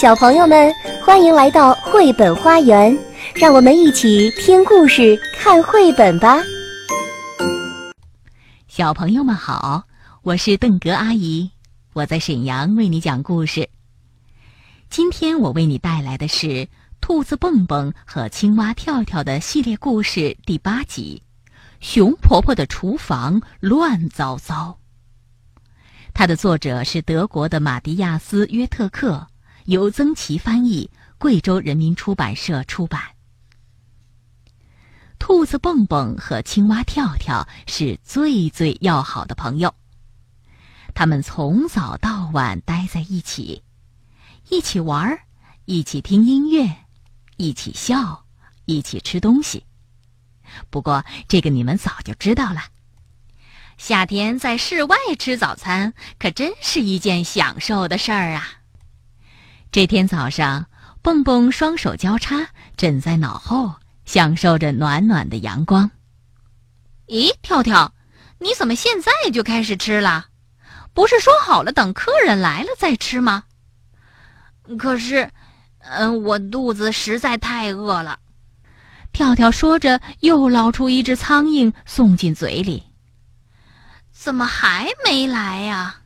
小朋友们，欢迎来到绘本花园，让我们一起听故事、看绘本吧。小朋友们好，我是邓格阿姨，我在沈阳为你讲故事。今天我为你带来的是《兔子蹦蹦和青蛙跳跳》的系列故事第八集《熊婆婆的厨房乱糟糟》。它的作者是德国的马蒂亚斯·约特克。由曾琦翻译，贵州人民出版社出版。兔子蹦蹦和青蛙跳跳是最最要好的朋友，他们从早到晚待在一起，一起玩儿，一起听音乐，一起笑，一起吃东西。不过，这个你们早就知道了。夏天在室外吃早餐，可真是一件享受的事儿啊！这天早上，蹦蹦双手交叉枕在脑后，享受着暖暖的阳光。咦，跳跳，你怎么现在就开始吃了？不是说好了等客人来了再吃吗？可是，嗯，我肚子实在太饿了。跳跳说着，又捞出一只苍蝇送进嘴里。怎么还没来呀？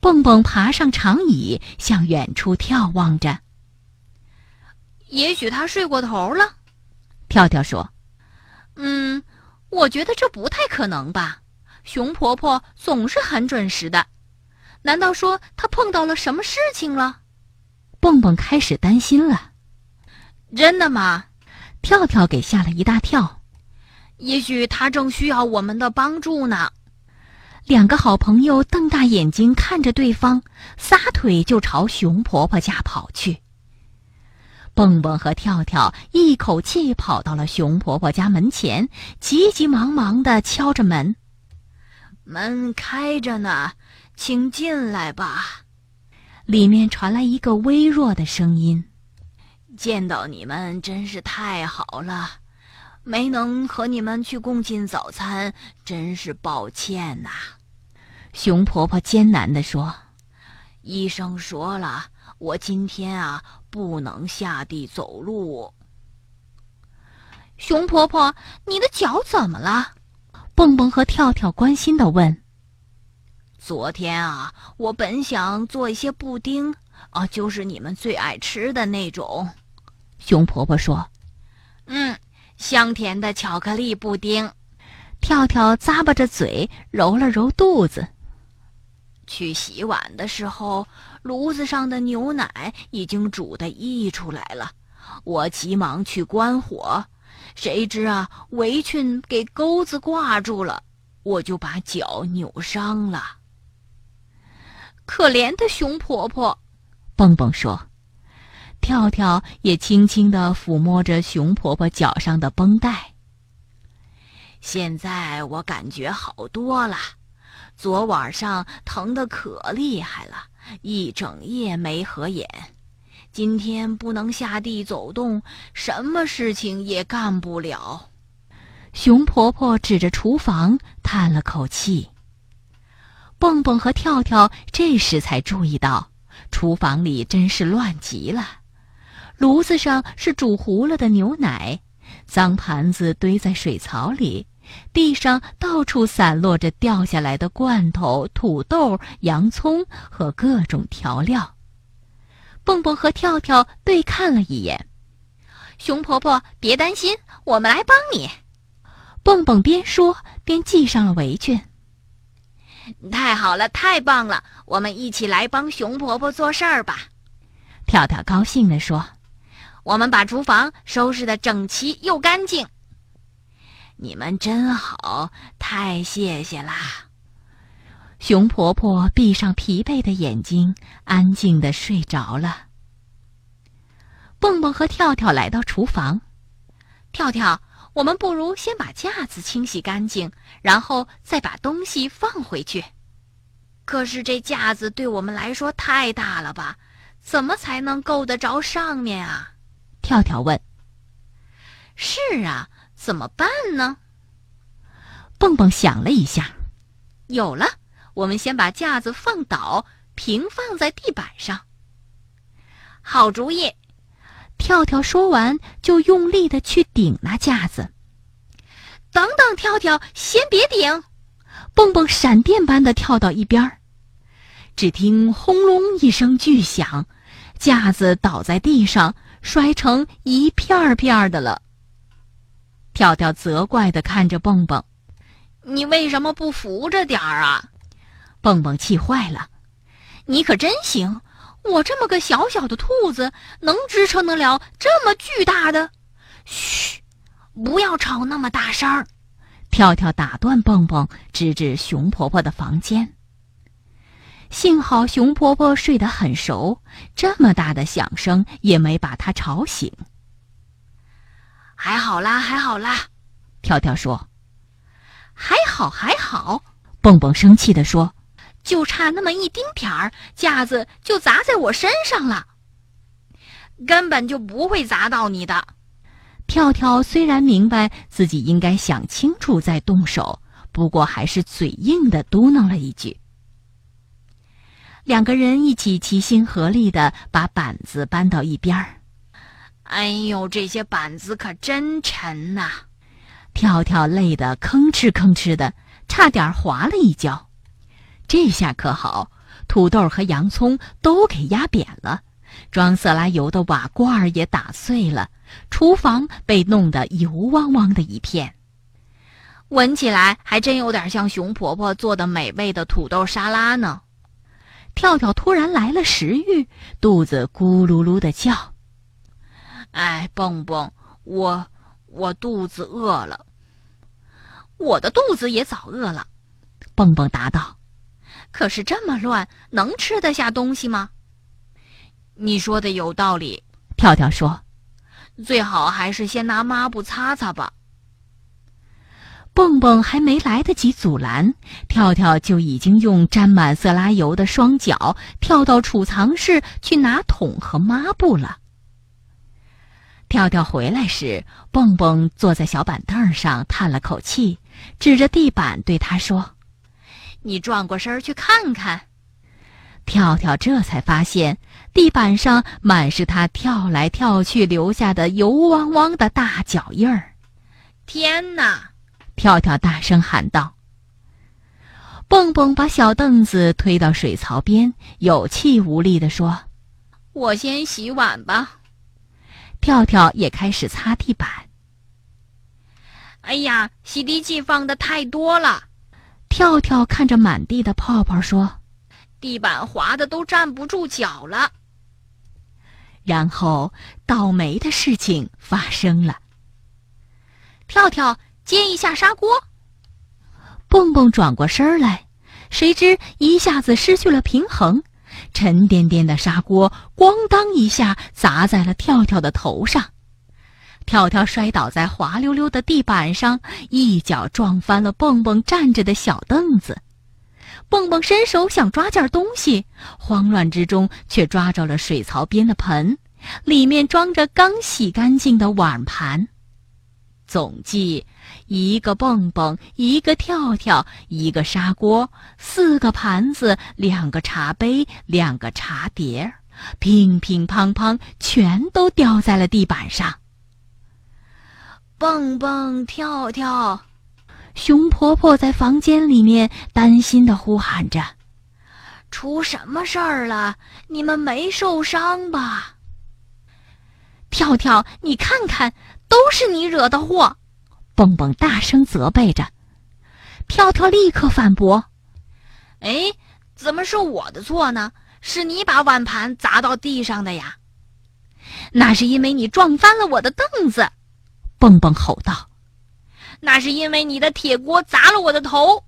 蹦蹦爬上长椅，向远处眺望着。也许他睡过头了，跳跳说：“嗯，我觉得这不太可能吧。熊婆婆总是很准时的，难道说她碰到了什么事情了？”蹦蹦开始担心了。真的吗？跳跳给吓了一大跳。也许他正需要我们的帮助呢。两个好朋友瞪大眼睛看着对方，撒腿就朝熊婆婆家跑去。蹦蹦和跳跳一口气跑到了熊婆婆家门前，急急忙忙地敲着门：“门开着呢，请进来吧。”里面传来一个微弱的声音：“见到你们真是太好了，没能和你们去共进早餐，真是抱歉呐。”熊婆婆艰难地说：“医生说了，我今天啊不能下地走路。”熊婆婆，你的脚怎么了？蹦蹦和跳跳关心地问。“昨天啊，我本想做一些布丁，啊，就是你们最爱吃的那种。”熊婆婆说。“嗯，香甜的巧克力布丁。”跳跳咂巴着嘴，揉了揉肚子。去洗碗的时候，炉子上的牛奶已经煮得溢出来了。我急忙去关火，谁知啊，围裙给钩子挂住了，我就把脚扭伤了。可怜的熊婆婆，蹦蹦说。跳跳也轻轻地抚摸着熊婆婆脚上的绷带。现在我感觉好多了。昨晚上疼得可厉害了，一整夜没合眼。今天不能下地走动，什么事情也干不了。熊婆婆指着厨房叹了口气。蹦蹦和跳跳这时才注意到，厨房里真是乱极了。炉子上是煮糊了的牛奶，脏盘子堆在水槽里。地上到处散落着掉下来的罐头、土豆、洋葱和各种调料。蹦蹦和跳跳对看了一眼，熊婆婆别担心，我们来帮你。蹦蹦边说边系上了围裙。太好了，太棒了，我们一起来帮熊婆婆做事儿吧。跳跳高兴地说：“我们把厨房收拾得整齐又干净。”你们真好，太谢谢啦！熊婆婆闭上疲惫的眼睛，安静的睡着了。蹦蹦和跳跳来到厨房，跳跳，我们不如先把架子清洗干净，然后再把东西放回去。可是这架子对我们来说太大了吧？怎么才能够得着上面啊？跳跳问。是啊。怎么办呢？蹦蹦想了一下，有了，我们先把架子放倒，平放在地板上。好主意。跳跳说完，就用力的去顶那架子。等等，跳跳，先别顶！蹦蹦闪电般的跳到一边儿，只听轰隆一声巨响，架子倒在地上，摔成一片片的了。跳跳责怪的看着蹦蹦：“你为什么不扶着点儿啊？”蹦蹦气坏了：“你可真行！我这么个小小的兔子，能支撑得了这么巨大的？”嘘，不要吵那么大声儿。跳跳打断蹦蹦，指指熊婆婆的房间。幸好熊婆婆睡得很熟，这么大的响声也没把她吵醒。还好啦，还好啦，跳跳说：“还好，还好。”蹦蹦生气地说：“就差那么一丁点儿，架子就砸在我身上了。根本就不会砸到你的。”跳跳虽然明白自己应该想清楚再动手，不过还是嘴硬的嘟囔了一句。两个人一起齐心合力的把板子搬到一边儿。哎呦，这些板子可真沉呐！跳跳累得吭哧吭哧的，差点滑了一跤。这下可好，土豆和洋葱都给压扁了。装色拉油的瓦罐儿也打碎了，厨房被弄得油汪汪的一片，闻起来还真有点像熊婆婆做的美味的土豆沙拉呢。跳跳突然来了食欲，肚子咕噜噜的叫。哎，蹦蹦，我我肚子饿了。我的肚子也早饿了。蹦蹦答道。可是这么乱，能吃得下东西吗？你说的有道理，跳跳说：“最好还是先拿抹布擦擦吧。”蹦蹦还没来得及阻拦，跳跳就已经用沾满色拉油的双脚跳到储藏室去拿桶和抹布了。跳跳回来时，蹦蹦坐在小板凳上叹了口气，指着地板对他说：“你转过身去看看。”跳跳这才发现，地板上满是他跳来跳去留下的油汪汪的大脚印儿。天哪！跳跳大声喊道。蹦蹦把小凳子推到水槽边，有气无力地说：“我先洗碗吧。”跳跳也开始擦地板。哎呀，洗涤剂放的太多了！跳跳看着满地的泡泡说。地板滑的都站不住脚了。然后，倒霉的事情发生了。跳跳接一下砂锅，蹦蹦转过身来，谁知一下子失去了平衡，沉甸甸的砂锅咣当一下砸在了跳跳的头上，跳跳摔倒在滑溜溜的地板上，一脚撞翻了蹦蹦站着的小凳子。蹦蹦伸手想抓件东西，慌乱之中却抓着了水槽边的盆，里面装着刚洗干净的碗盘。总计一个蹦蹦，一个跳跳，一个砂锅，四个盘子，两个茶杯，两个茶碟，乒乒乓乓，全都掉在了地板上。蹦蹦跳跳。熊婆婆在房间里面担心的呼喊着：“出什么事儿了？你们没受伤吧？”跳跳，你看看，都是你惹的祸！蹦蹦大声责备着。跳跳立刻反驳：“哎，怎么是我的错呢？是你把碗盘砸到地上的呀！”那是因为你撞翻了我的凳子！蹦蹦吼道。那是因为你的铁锅砸了我的头，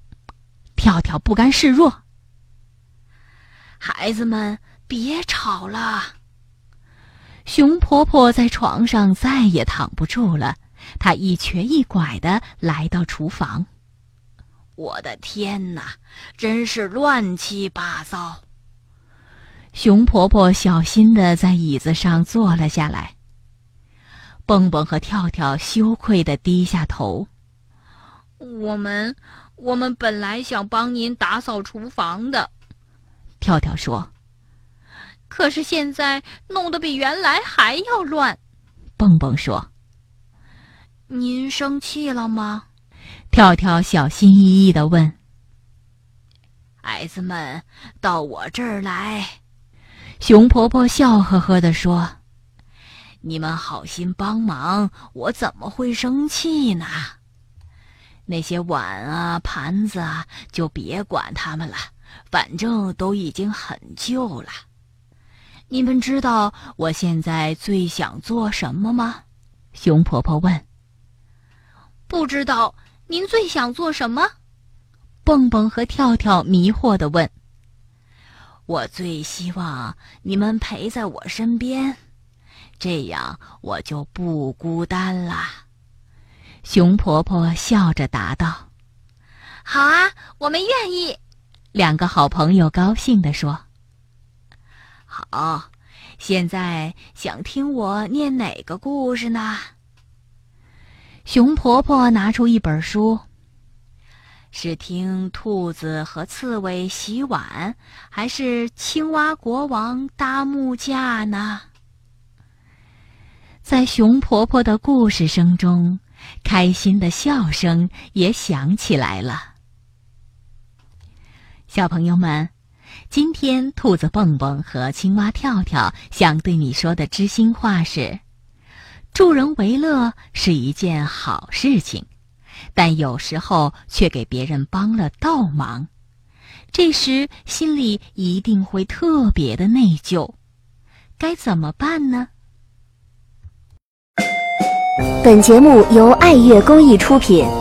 跳跳不甘示弱。孩子们，别吵了。熊婆婆在床上再也躺不住了，她一瘸一拐的来到厨房。我的天哪，真是乱七八糟！熊婆婆小心的在椅子上坐了下来。蹦蹦和跳跳羞愧的低下头。我们，我们本来想帮您打扫厨房的。跳跳说：“可是现在弄得比原来还要乱。蹦蹦说：“您生气了吗？”跳跳小心翼翼的问：“孩子们，到我这儿来。”熊婆婆笑呵呵的说：“你们好心帮忙，我怎么会生气呢？那些碗啊、盘子啊，就别管他们了，反正都已经很旧了。你们知道我现在最想做什么吗？”熊婆婆问。“不知道，您最想做什么？”蹦蹦和跳跳迷惑的问。我最希望你们陪在我身边，这样我就不孤单了。熊婆婆笑着答道：“好啊，我们愿意。”两个好朋友高兴地说：“好，现在想听我念哪个故事呢？”熊婆婆拿出一本书。是听兔子和刺猬洗碗，还是青蛙国王搭木架呢？在熊婆婆的故事声中，开心的笑声也响起来了。小朋友们，今天兔子蹦蹦和青蛙跳跳想对你说的知心话是：助人为乐是一件好事情。但有时候却给别人帮了倒忙，这时心里一定会特别的内疚，该怎么办呢？本节目由爱乐公益出品。